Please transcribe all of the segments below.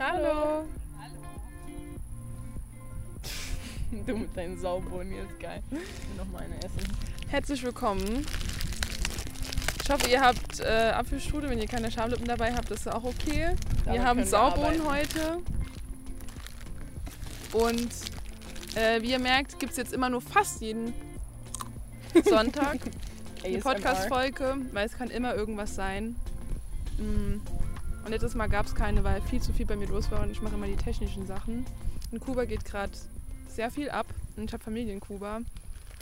Hallo. Du mit deinen Saubohnen jetzt geil. Ich will noch meine essen. Herzlich willkommen. Ich hoffe, ihr habt äh, Apfelstrudel. Wenn ihr keine Schamlippen dabei habt, ist auch okay. Damit wir haben Saubohnen heute. Und äh, wie ihr merkt, gibt es jetzt immer nur fast jeden Sonntag eine. Podcast-Folge, weil es kann immer irgendwas sein. Mm. Und letztes Mal gab es keine, weil viel zu viel bei mir los war und ich mache immer die technischen Sachen. In Kuba geht gerade sehr viel ab und ich habe Familie in Kuba.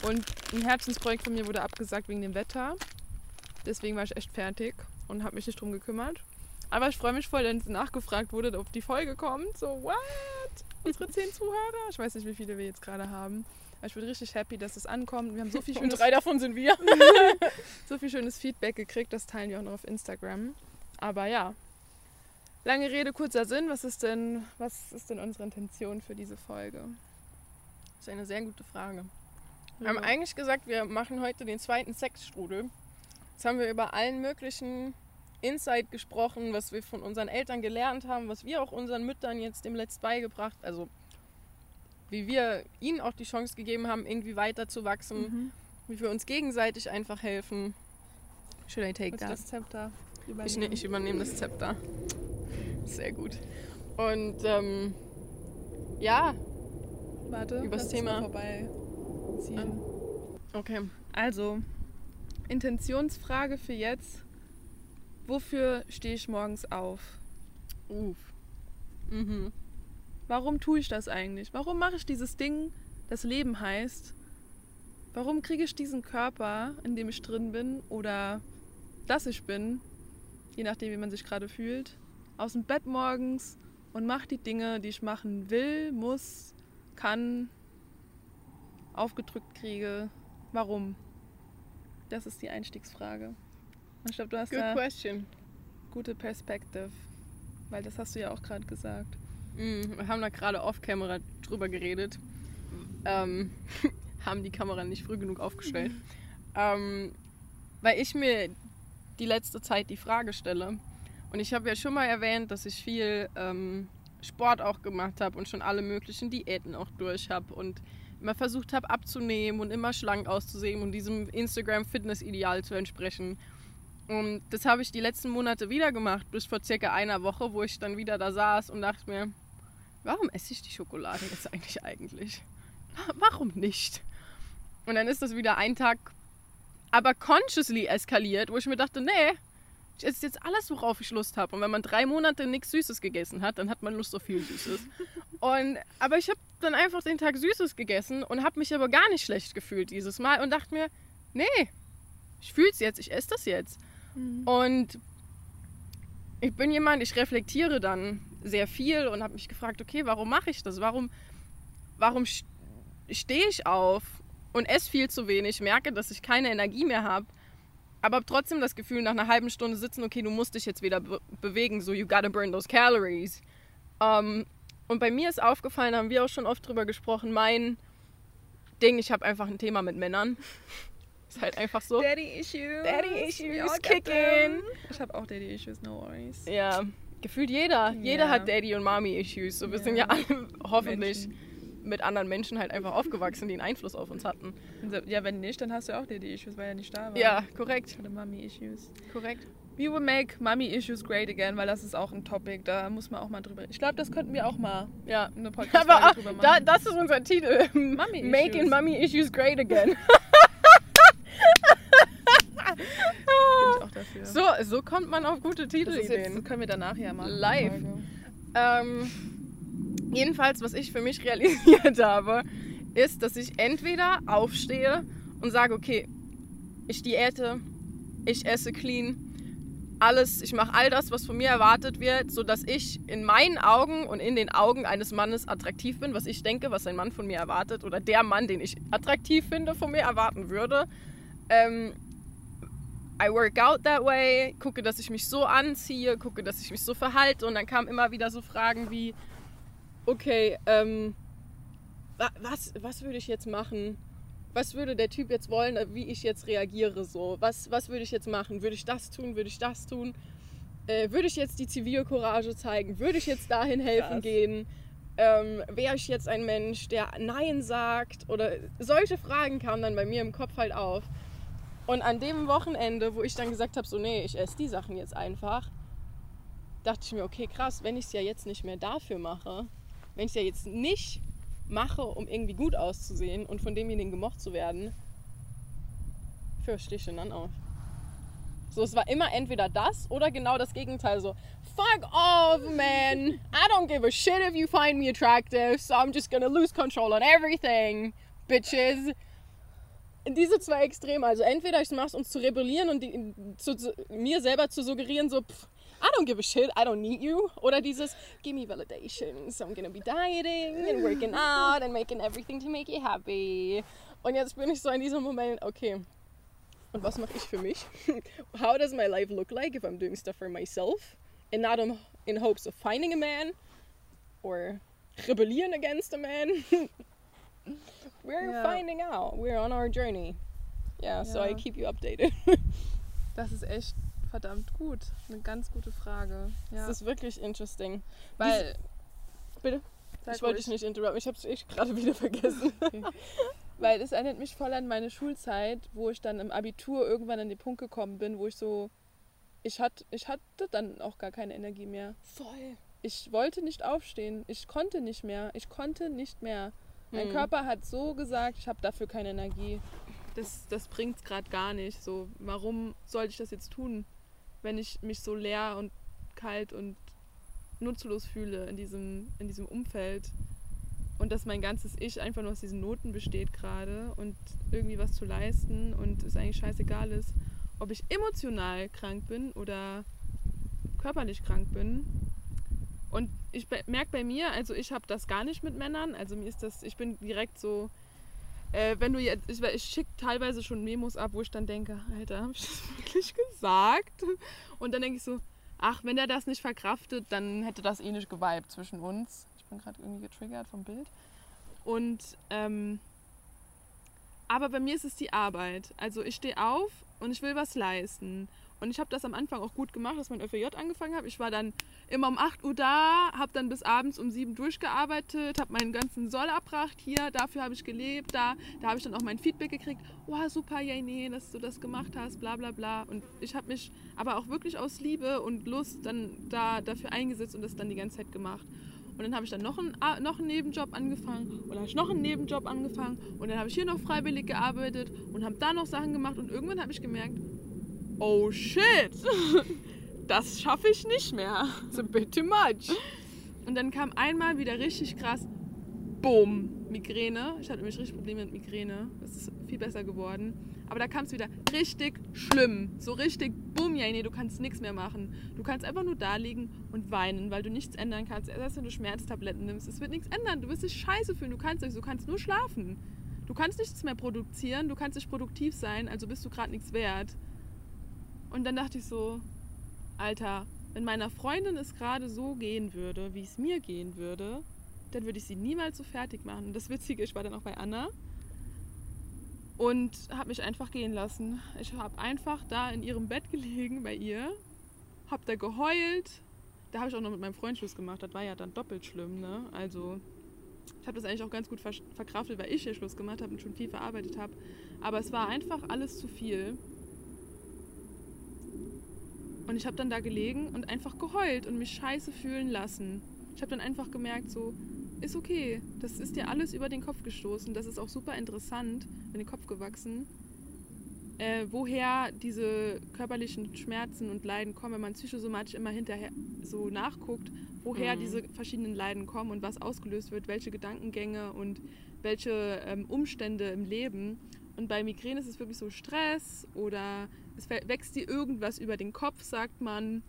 Und ein Herzensprojekt von mir wurde abgesagt wegen dem Wetter. Deswegen war ich echt fertig und habe mich nicht drum gekümmert. Aber ich freue mich voll, wenn nachgefragt wurde, ob die Folge kommt. So, what? Unsere zehn Zuhörer? Ich weiß nicht, wie viele wir jetzt gerade haben. Aber ich bin richtig happy, dass es ankommt. Wir haben so viel Und schönes drei davon sind wir. so viel schönes Feedback gekriegt, das teilen wir auch noch auf Instagram. Aber ja, lange Rede, kurzer Sinn. Was ist denn, was ist denn unsere Intention für diese Folge? Das ist eine sehr gute Frage. Wir haben eigentlich gesagt, wir machen heute den zweiten Sexstrudel. Jetzt haben wir über allen möglichen Insight gesprochen, was wir von unseren Eltern gelernt haben, was wir auch unseren Müttern jetzt dem Letzt beigebracht, also wie wir ihnen auch die Chance gegeben haben, irgendwie weiterzuwachsen, Mhm. wie wir uns gegenseitig einfach helfen. Should I take Willst that? das Zepter Ich, übernehmen? ne, ich übernehme das Zepter. Sehr gut. Und ähm, ja, Warte, übers Thema. mal vorbei ziehen. okay. Also, Intentionsfrage für jetzt. Wofür stehe ich morgens auf? Uff. Mhm. Warum tue ich das eigentlich? Warum mache ich dieses Ding, das Leben heißt? Warum kriege ich diesen Körper, in dem ich drin bin oder dass ich bin, je nachdem, wie man sich gerade fühlt, aus dem Bett morgens und mache die Dinge, die ich machen will, muss, kann, aufgedrückt kriege? Warum? Das ist die Einstiegsfrage. Und ich glaube, du hast Good da question. gute Perspektive, weil das hast du ja auch gerade gesagt. Mhm. Wir haben da gerade off-camera drüber geredet. Ähm, haben die Kamera nicht früh genug aufgestellt. ähm, weil ich mir die letzte Zeit die Frage stelle. Und ich habe ja schon mal erwähnt, dass ich viel ähm, Sport auch gemacht habe und schon alle möglichen Diäten auch durch habe und immer versucht habe abzunehmen und immer schlank auszusehen und diesem Instagram-Fitness-Ideal zu entsprechen. Und das habe ich die letzten Monate wieder gemacht, bis vor circa einer Woche, wo ich dann wieder da saß und dachte mir, warum esse ich die Schokolade jetzt eigentlich eigentlich? Warum nicht? Und dann ist das wieder ein Tag, aber consciously eskaliert, wo ich mir dachte, nee, ich esse jetzt alles, worauf ich Lust habe. Und wenn man drei Monate nichts Süßes gegessen hat, dann hat man Lust auf viel Süßes. Und, aber ich habe dann einfach den Tag Süßes gegessen und habe mich aber gar nicht schlecht gefühlt dieses Mal und dachte mir, nee, ich fühle es jetzt, ich esse das jetzt. Und ich bin jemand, ich reflektiere dann sehr viel und habe mich gefragt, okay, warum mache ich das? Warum, warum st- stehe ich auf und esse viel zu wenig, merke, dass ich keine Energie mehr habe, aber trotzdem das Gefühl, nach einer halben Stunde sitzen, okay, du musst dich jetzt wieder be bewegen, so you gotta burn those calories. Ähm, und bei mir ist aufgefallen, haben wir auch schon oft drüber gesprochen, mein Ding, ich habe einfach ein Thema mit Männern. ist halt einfach so. Daddy Issues. Daddy issues We all got kick them. in. Ich habe auch Daddy Issues, no worries. Ja, gefühlt jeder. Jeder Ja. hat Daddy- und Mommy-Issues. So, wir Ja. sind ja alle hoffentlich Menschen. Mit anderen Menschen halt einfach aufgewachsen, die einen Einfluss auf uns hatten. Ja, wenn nicht, dann hast du auch Daddy Issues, weil er nicht da war. Ja, korrekt. Oder Mommy Issues. Korrekt. We will make Mommy Issues great again, weil das ist auch ein Topic, da muss man auch mal drüber. Ich glaube, das könnten wir auch mal Ja. eine Aber Podcast-Folge drüber machen. da, das ist unser Titel. Mommy Making Issues. Mommy Issues Great Again. Bin ich auch dafür. so, so kommt man auf gute das ist jetzt, können wir danach ja machen. Live. die. Ähm, jedenfalls, was ich für mich realisiert habe, ist, dass ich entweder aufstehe und sage, okay, ich diäte, ich esse clean, alles, ich mache all das, was von mir erwartet wird, sodass ich in meinen Augen und in den Augen eines Mannes attraktiv bin, was ich denke, was ein Mann von mir erwartet oder der Mann, den ich attraktiv finde, von mir erwarten würde. Ähm, I work out that way, gucke, dass ich mich so anziehe, gucke, dass ich mich so verhalte und dann kamen immer wieder so Fragen wie, okay, ähm, wa- was, was würde ich jetzt machen? Was würde der Typ jetzt wollen, wie ich jetzt reagiere so? Was, was würde ich jetzt machen? Würde ich das tun? Würde ich das tun? Äh, würde ich jetzt die Zivilcourage zeigen? Würde ich jetzt dahin helfen Krass. gehen? Ähm, Wäre ich jetzt ein Mensch, der Nein sagt? Oder solche Fragen kamen dann bei mir im Kopf halt auf. Und an dem Wochenende, wo ich dann gesagt habe, so nee, ich esse die Sachen jetzt einfach, dachte ich mir, okay, krass, wenn ich es ja jetzt nicht mehr dafür mache, wenn ich ja jetzt nicht mache, um irgendwie gut auszusehen und von demjenigen gemocht zu werden, fürchte ich ihn dann auf. So, es war immer entweder das oder genau das Gegenteil. So, fuck off, man. I don't give a shit if you find me attractive, so I'm just gonna lose control on everything, bitches. Diese zwei Extreme, also entweder ich mach's, um zu rebellieren und die, zu, zu, mir selber zu suggerieren, so, pff, I don't give a shit, I don't need you. Oder dieses, give me validation, so I'm gonna be dieting and working out and making everything to make you happy. Und jetzt bin ich so in diesem Moment, okay, und was mache ich für mich? How does my life look like if I'm doing stuff for myself and not in, in hopes of finding a man or rebellion against a man? We're Ja. finding out. We're on our journey. Yeah, so I keep you updated. Das ist echt verdammt gut. Eine ganz gute Frage. Ja. Das ist wirklich interesting. Weil. Bitte? Sag ich wollte dich nicht interrupten. Ich habe es echt gerade wieder vergessen. Weil es erinnert mich voll an meine Schulzeit, wo ich dann im Abitur irgendwann an den Punkt gekommen bin, wo ich so. Ich, hat, ich hatte dann auch gar keine Energie mehr. Voll. Ich wollte nicht aufstehen. Ich konnte nicht mehr. Ich konnte nicht mehr. Mein Hm. Körper hat so gesagt, ich habe dafür keine Energie. Das, das bringt es gerade gar nicht. So, warum sollte ich das jetzt tun, wenn ich mich so leer und kalt und nutzlos fühle in diesem, in diesem Umfeld? Und dass mein ganzes Ich einfach nur aus diesen Noten besteht gerade und irgendwie was zu leisten und es eigentlich scheißegal ist, ob ich emotional krank bin oder körperlich krank bin. Und ich merke bei mir, also ich habe das gar nicht mit Männern. Also mir ist das, ich bin direkt so, äh, wenn du jetzt, ich, ich schicke teilweise schon Memos ab, wo ich dann denke, Alter, habe ich das wirklich gesagt? Und dann denke ich so, ach, wenn er das nicht verkraftet, dann hätte das eh nicht geweibt zwischen uns. Ich bin gerade irgendwie getriggert vom Bild. Und, ähm, aber bei mir ist es die Arbeit. Also ich stehe auf und ich will was leisten. Und ich habe das am Anfang auch gut gemacht, dass mein ÖVJ angefangen habe. Ich war dann immer um 8 Uhr da, habe dann bis abends um 7 durchgearbeitet, habe meinen ganzen Soll erbracht hier, dafür habe ich gelebt, da, da habe ich dann auch mein Feedback gekriegt. Wow, super, ja, nee, dass du das gemacht hast, bla bla bla. Und ich habe mich aber auch wirklich aus Liebe und Lust dann da dafür eingesetzt und das dann die ganze Zeit gemacht. Und dann habe ich dann noch einen, A- noch einen Nebenjob angefangen und habe ich noch einen Nebenjob angefangen und dann habe ich hier noch freiwillig gearbeitet und habe da noch Sachen gemacht und irgendwann habe ich gemerkt, oh shit, das schaffe ich nicht mehr. It's a bit too much. Und dann kam einmal wieder richtig krass, boom, Migräne. Ich hatte nämlich richtig Probleme mit Migräne. Das ist viel besser geworden. Aber da kam es wieder richtig schlimm. So richtig, boom, ja, nee, du kannst nichts mehr machen. Du kannst einfach nur da liegen und weinen, weil du nichts ändern kannst. Erst wenn du Schmerztabletten nimmst, es wird nichts ändern. Du wirst dich scheiße fühlen, du kannst nichts, du kannst nur schlafen. Du kannst nichts mehr produzieren, du kannst nicht produktiv sein, also bist du gerade nichts wert. Und dann dachte ich so, Alter, wenn meiner Freundin es gerade so gehen würde, wie es mir gehen würde, dann würde ich sie niemals so fertig machen. Das Witzige, ich war dann auch bei Anna und habe mich einfach gehen lassen. Ich habe einfach da in ihrem Bett gelegen bei ihr, habe da geheult. Da habe ich auch noch mit meinem Freund Schluss gemacht. Das war ja dann doppelt schlimm, ne? Also ich habe das eigentlich auch ganz gut ver verkraftet, weil ich hier Schluss gemacht habe und schon viel verarbeitet habe. Aber es war einfach alles zu viel. Und ich habe dann da gelegen und einfach geheult und mich scheiße fühlen lassen. Ich habe dann einfach gemerkt, so, ist okay. Das ist dir alles über den Kopf gestoßen. Das ist auch super interessant, in den Kopf gewachsen. Äh, woher diese körperlichen Schmerzen und Leiden kommen, wenn man psychosomatisch immer hinterher so nachguckt, woher Mhm. diese verschiedenen Leiden kommen und was ausgelöst wird, welche Gedankengänge und welche ähm, Umstände im Leben. Und bei Migräne ist es wirklich so Stress oder es wä- wächst dir irgendwas über den Kopf, sagt man.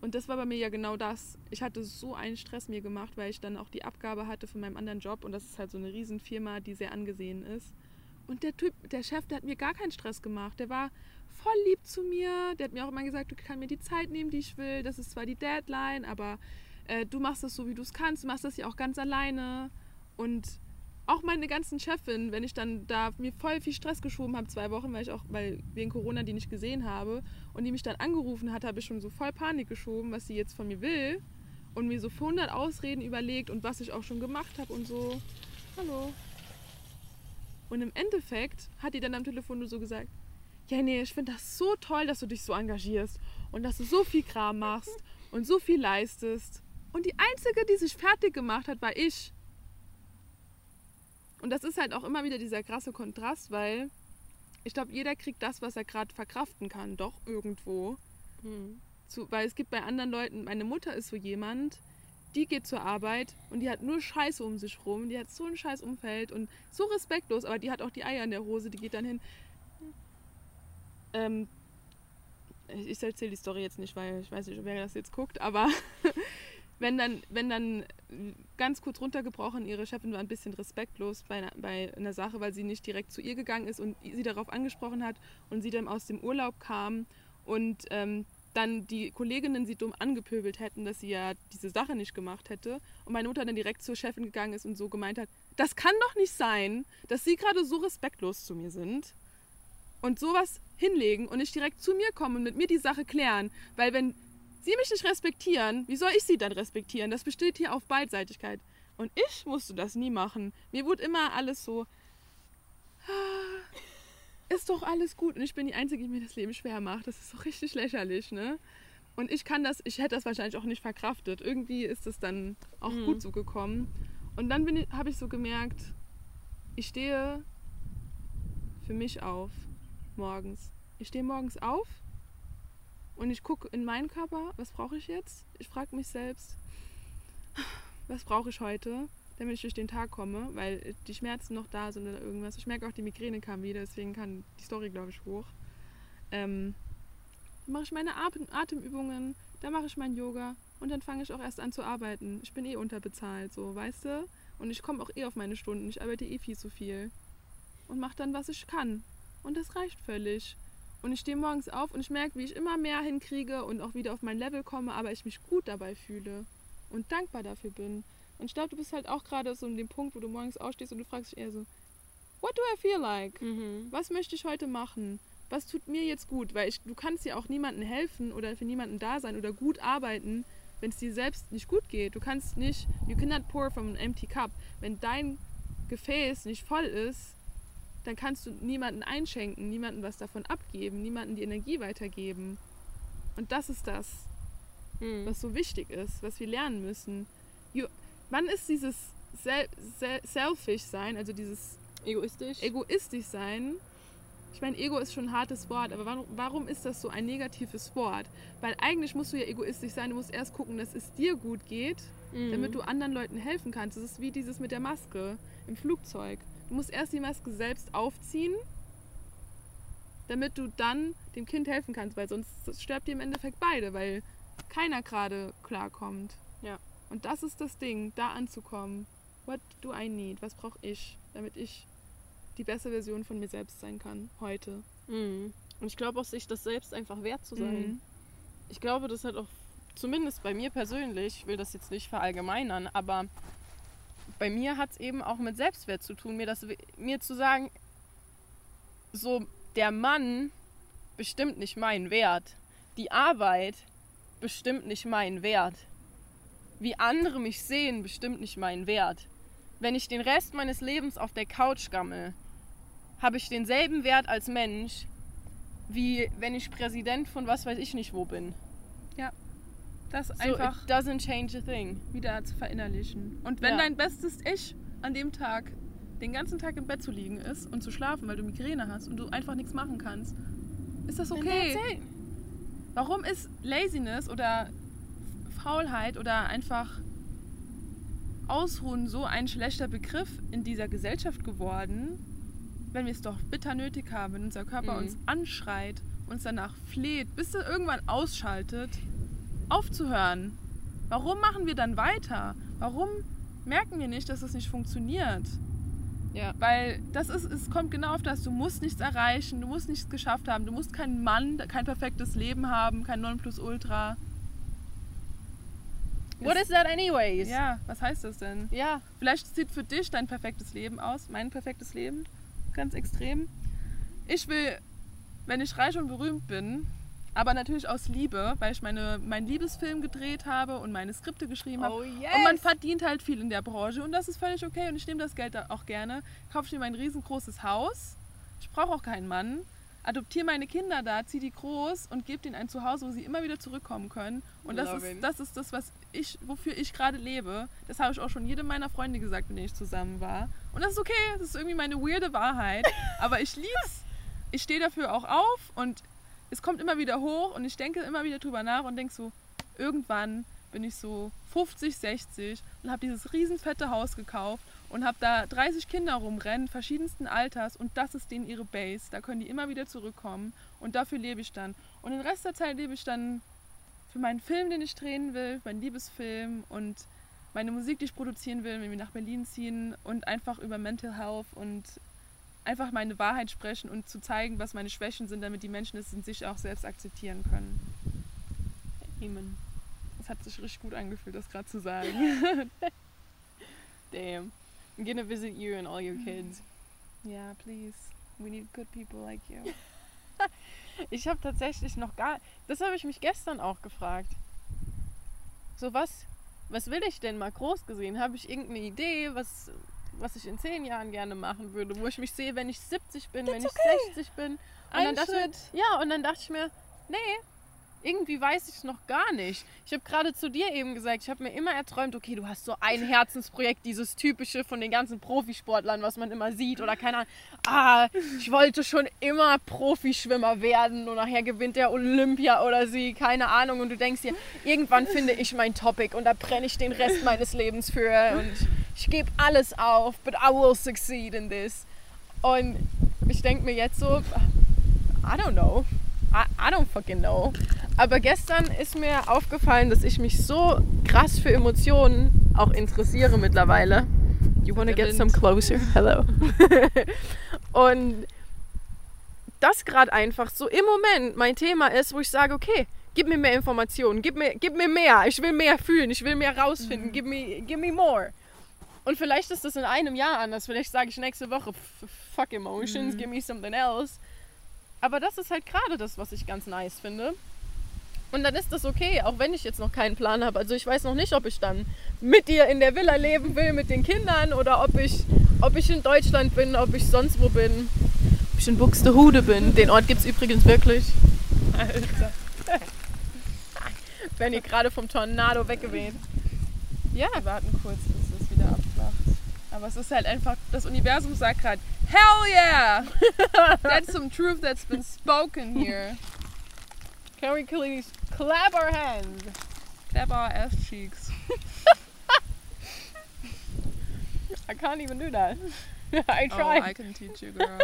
Und das war bei mir ja genau das. Ich hatte so einen Stress mir gemacht, weil ich dann auch die Abgabe hatte von meinem anderen Job und das ist halt so eine Riesenfirma, die sehr angesehen ist. Und der Typ, der Chef, der hat mir gar keinen Stress gemacht. Der war voll lieb zu mir. Der hat mir auch immer gesagt, du kannst mir die Zeit nehmen, die ich will. Das ist zwar die Deadline, aber äh, du machst das so, wie du es kannst. Du machst das ja auch ganz alleine. Und auch meine ganzen Chefin, wenn ich dann da mir voll viel Stress geschoben habe, zwei Wochen, weil ich auch, weil wegen Corona die nicht gesehen habe und die mich dann angerufen hat, habe ich schon so voll Panik geschoben, was sie jetzt von mir will und mir so 100 Ausreden überlegt und was ich auch schon gemacht habe und so. Hallo. Und im Endeffekt hat die dann am Telefon nur so gesagt, ja nee, ich finde das so toll, dass du dich so engagierst und dass du so viel Kram machst und so viel leistest. Und die Einzige, die sich fertig gemacht hat, war ich. Und das ist halt auch immer wieder dieser krasse Kontrast, weil ich glaube, jeder kriegt das, was er gerade verkraften kann, doch irgendwo. Hm. Zu, weil es gibt bei anderen Leuten, meine Mutter ist so jemand, die geht zur Arbeit und die hat nur Scheiße um sich rum, die hat so ein scheiß Umfeld und so respektlos, aber die hat auch die Eier in der Hose, die geht dann hin. Ähm, ich erzähle die Story jetzt nicht, weil ich weiß nicht, wer das jetzt guckt, aber wenn dann, wenn dann ganz kurz runtergebrochen, ihre Chefin war ein bisschen respektlos bei einer, bei einer Sache, weil sie nicht direkt zu ihr gegangen ist und sie darauf angesprochen hat und sie dann aus dem Urlaub kam und ähm, dann die Kolleginnen sie dumm angepöbelt hätten, dass sie ja diese Sache nicht gemacht hätte. Und meine Mutter dann direkt zur Chefin gegangen ist und so gemeint hat, das kann doch nicht sein, dass sie gerade so respektlos zu mir sind und sowas hinlegen und nicht direkt zu mir kommen und mit mir die Sache klären. Weil wenn sie mich nicht respektieren, wie soll ich sie dann respektieren? Das besteht hier auf Beidseitigkeit. Und ich musste das nie machen. Mir wurde immer alles so, "Ah, ist doch alles gut. Und ich bin die Einzige, die mir das Leben schwer macht. Das ist doch richtig lächerlich, ne? Und ich kann das, ich hätte das wahrscheinlich auch nicht verkraftet. Irgendwie ist es dann auch Mhm. gut so gekommen. Und dann habe ich so gemerkt, ich stehe für mich auf morgens. Ich stehe morgens auf und ich gucke in meinen Körper, was brauche ich jetzt? Ich frage mich selbst, was brauche ich heute, damit ich durch den Tag komme, weil die Schmerzen noch da sind oder irgendwas. Ich merke auch, die Migräne kam wieder, deswegen kann die Story, glaube ich, hoch. Ähm, dann mache ich meine Atem Atemübungen, dann mache ich mein Yoga und dann fange ich auch erst an zu arbeiten. Ich bin eh unterbezahlt, so, weißt du? Und ich komme auch eh auf meine Stunden. Ich arbeite eh viel zu viel. Und mache dann, was ich kann. Und das reicht völlig. Und ich stehe morgens auf und ich merke, wie ich immer mehr hinkriege und auch wieder auf mein Level komme, aber ich mich gut dabei fühle und dankbar dafür bin. Und ich glaube, du bist halt auch gerade so in dem Punkt, wo du morgens aufstehst und du fragst dich eher so, what do I feel like? Mhm. Was möchte ich heute machen? Was tut mir jetzt gut? Weil ich, du kannst ja auch niemandem helfen oder für niemanden da sein oder gut arbeiten, wenn es dir selbst nicht gut geht. Du kannst nicht, you cannot pour from an empty cup. Wenn dein Gefäß nicht voll ist, dann kannst du niemanden einschenken, niemanden was davon abgeben, niemanden die Energie weitergeben. Und das ist das, Mhm. was so wichtig ist, was wir lernen müssen. You, wann ist dieses sel sel selfish sein, also dieses Egoistisch? egoistisch sein? Ich meine, Ego ist schon ein hartes Wort, aber warum, warum ist das so ein negatives Wort? Weil eigentlich musst du ja egoistisch sein, du musst erst gucken, dass es dir gut geht, Mhm. damit du anderen Leuten helfen kannst. Das ist wie dieses mit der Maske im Flugzeug. Du musst erst die Maske selbst aufziehen, damit du dann dem Kind helfen kannst, weil sonst sterbt ihr im Endeffekt beide, weil keiner gerade klarkommt. Ja. Und das ist das Ding, da anzukommen. What do I need? Was brauche ich, damit ich die beste Version von mir selbst sein kann heute? Mhm. Und ich glaube auch, sich das selbst einfach wert zu sein. Mhm. Ich glaube, das hat auch, zumindest bei mir persönlich, ich will das jetzt nicht verallgemeinern, aber bei mir hat es eben auch mit Selbstwert zu tun, mir, das, mir zu sagen, so der Mann bestimmt nicht meinen Wert. Die Arbeit bestimmt nicht meinen Wert. Wie andere mich sehen, bestimmt nicht meinen Wert. Wenn ich den Rest meines Lebens auf der Couch gammel, habe ich denselben Wert als Mensch, wie wenn ich Präsident von was weiß ich nicht wo bin. Das So, einfach it doesn't change a thing. wieder zu verinnerlichen. Und wenn Ja. dein bestes Ich an dem Tag den ganzen Tag im Bett zu liegen ist und zu schlafen, weil du Migräne hast und du einfach nichts machen kannst, ist das okay. Warum ist Laziness oder Faulheit oder einfach Ausruhen so ein schlechter Begriff in dieser Gesellschaft geworden, wenn wir es doch bitter nötig haben, wenn unser Körper Mhm. uns anschreit, uns danach fleht, bis er irgendwann ausschaltet, aufzuhören? Warum machen wir dann weiter? Warum merken wir nicht, dass es nicht funktioniert? Ja. Weil das ist, es kommt genau auf das, du musst nichts erreichen, du musst nichts geschafft haben, du musst keinen Mann, kein perfektes Leben haben, kein Nonplusultra. What is that anyways? Ja, was heißt das denn? Ja. Vielleicht sieht für dich dein perfektes Leben aus, mein perfektes Leben, ganz extrem. Ich will, wenn ich reich und berühmt bin, aber natürlich aus Liebe, weil ich meine, meinen Liebesfilm gedreht habe und meine Skripte geschrieben habe. Oh yes. Und man verdient halt viel in der Branche und das ist völlig okay und ich nehme das Geld auch gerne. Kaufe ich mir mein riesengroßes Haus. Ich brauche auch keinen Mann. Adoptiere meine Kinder da, ziehe die groß und gebe ihnen ein Zuhause, wo sie immer wieder zurückkommen können. Und das Love ist, it. das ist das, was ich, wofür ich gerade lebe. Das habe ich auch schon jedem meiner Freunde gesagt, mit denen ich zusammen war. Und das ist okay, das ist irgendwie meine weirde Wahrheit. Aber ich lieb's. Ich stehe dafür auch auf und es kommt immer wieder hoch und ich denke immer wieder drüber nach und denke so, irgendwann bin ich so 50, 60 und habe dieses riesenfette Haus gekauft und habe da 30 Kinder rumrennen, verschiedensten Alters und das ist denen ihre Base. Da können die immer wieder zurückkommen und dafür lebe ich dann. Und den Rest der Zeit lebe ich dann für meinen Film, den ich drehen will, meinen Liebesfilm und meine Musik, die ich produzieren will, wenn wir nach Berlin ziehen und einfach über Mental Health und einfach meine Wahrheit sprechen und zu zeigen, was meine Schwächen sind, damit die Menschen es in sich auch selbst akzeptieren können. Amen. Das hat sich richtig gut angefühlt, das gerade zu sagen. Damn. I'm gonna visit you and all your kids. Ja, please. We need good people like you. Ich habe tatsächlich noch gar. Das habe ich mich gestern auch gefragt. So was? Was will ich denn mal groß gesehen? Habe ich irgendeine Idee, was, was ich in zehn Jahren gerne machen würde, wo ich mich sehe, wenn ich 70 bin, wenn That's ich 60 bin? Und Ein dann dachte Schritt. Ich, ja, und dann dachte ich mir, nee, irgendwie weiß ich es noch gar nicht. Ich habe gerade zu dir eben gesagt, ich habe mir immer erträumt, okay, du hast so ein Herzensprojekt, dieses typische von den ganzen Profisportlern, was man immer sieht oder keine Ahnung. Ah, ich wollte schon immer Profischwimmer werden und nachher gewinnt der Olympia oder sie, keine Ahnung. Und du denkst dir, irgendwann finde ich mein Topic und da brenne ich den Rest meines Lebens für und ich, gebe alles auf, but I will succeed in this. Und ich denke mir jetzt so, I don't know. I, I don't fucking know. Aber gestern ist mir aufgefallen, dass ich mich so krass für Emotionen auch interessiere mittlerweile. You wanna get some closer? Hello. Und das gerade einfach so im Moment mein Thema ist, wo ich sage, okay, gib mir mehr Informationen, gib mir, gib mir mehr, ich will mehr fühlen, ich will mehr rausfinden, give, me, give me more. Und vielleicht ist das in einem Jahr anders, vielleicht sage ich nächste Woche, "F- fuck emotions, give me something else. Aber das ist halt gerade das, was ich ganz nice finde. Und dann ist das okay, auch wenn ich jetzt noch keinen Plan habe. Also ich weiß noch nicht, ob ich dann mit dir in der Villa leben will, mit den Kindern, oder ob ich, ob ich in Deutschland bin, ob ich sonst wo bin. Ob ich in Buxtehude bin. Den Ort gibt es übrigens wirklich. Alter. Wenn ihr gerade vom Tornado weggeweht. Ja, Wir warten kurz, bis es wieder abflacht. Aber es ist halt einfach, das Universum sagt gerade, Hell yeah! That's some truth that's been spoken here. can we please clap our hands? Clap our ass cheeks. I can't even do that. I Oh, tried. I can teach you, girl.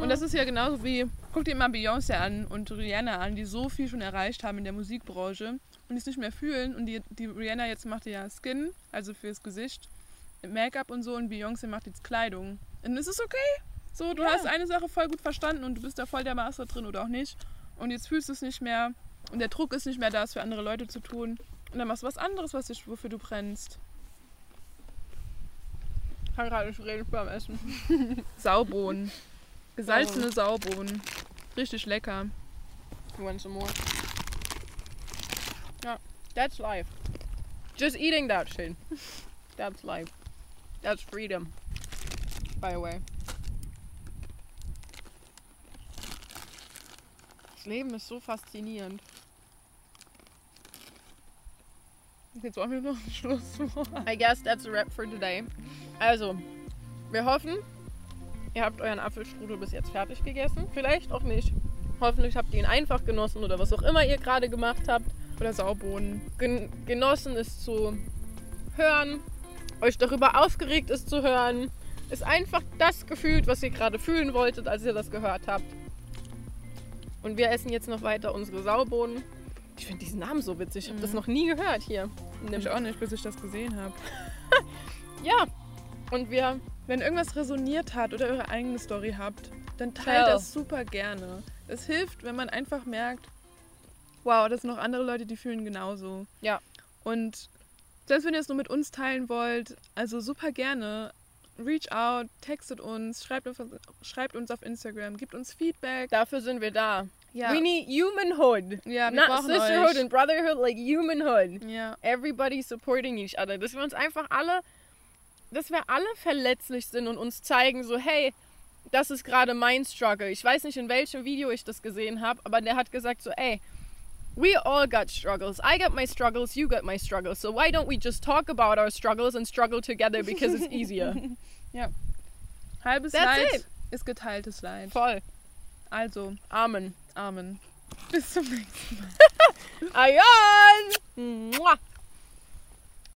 Und das ist ja genauso wie, guck dir mal Beyoncé an und Rihanna an, die so viel schon erreicht haben in der Musikbranche und es nicht mehr fühlen. Und die, die Rihanna jetzt macht ja Skin, also fürs Gesicht, Make-up und so und Beyoncé macht jetzt Kleidung. Und es ist okay. So, du Ja. hast eine Sache voll gut verstanden und du bist da voll der Master drin oder auch nicht. Und jetzt fühlst du es nicht mehr und der Druck ist nicht mehr da, es für andere Leute zu tun. Und dann machst du was anderes, was dich, wofür du brennst. Ich kann gerade nicht reden beim Essen. Saubohnen. Gesalzene Saubohnen. Richtig lecker. You want some more? Yeah, that's life. Just eating that shit. That's life. That's freedom. By the way. Das Leben ist so faszinierend. Jetzt wollen wir noch ein Schlusswort. I guess that's a wrap for today. Also, wir hoffen, ihr habt euren Apfelstrudel bis jetzt fertig gegessen. Vielleicht auch nicht. Hoffentlich habt ihr ihn einfach genossen oder was auch immer ihr gerade gemacht habt. Oder Saubohnen. gen genossen es zu hören, euch darüber aufgeregt es zu hören, ist einfach das gefühlt, was ihr gerade fühlen wolltet, als ihr das gehört habt. Und wir essen jetzt noch weiter unsere Saubohnen. Ich finde diesen Namen so witzig. Ich habe das noch nie gehört hier. in dem- Ich auch nicht, bis ich das gesehen habe. Ja. Und wir Wenn irgendwas resoniert hat oder eure eigene Story habt, dann Tell. teilt das super gerne. Es hilft, wenn man einfach merkt, wow, das sind noch andere Leute, die fühlen genauso. Ja. Und selbst wenn ihr es nur mit uns teilen wollt, also super gerne. Reach out, textet uns, schreibt uns, schreibt uns auf Instagram, gibt uns Feedback. Dafür sind wir da. Ja, We need humanhood. wir Not sisterhood euch. and brotherhood, like humanhood. Ja, Everybody supporting each other. Dass wir uns einfach alle, dass wir alle verletzlich sind und uns zeigen, so, hey, das ist gerade mein Struggle. Ich weiß nicht, in welchem Video ich das gesehen habe, aber der hat gesagt, so, ey, we all got struggles. I got my struggles, you got my struggles. So why don't we just talk about our struggles and struggle together because it's easier? halbes That's Leid it. ist geteiltes Leid. Voll. Also, Amen. Amen. Bis zum nächsten Mal. Ayan! Mwah.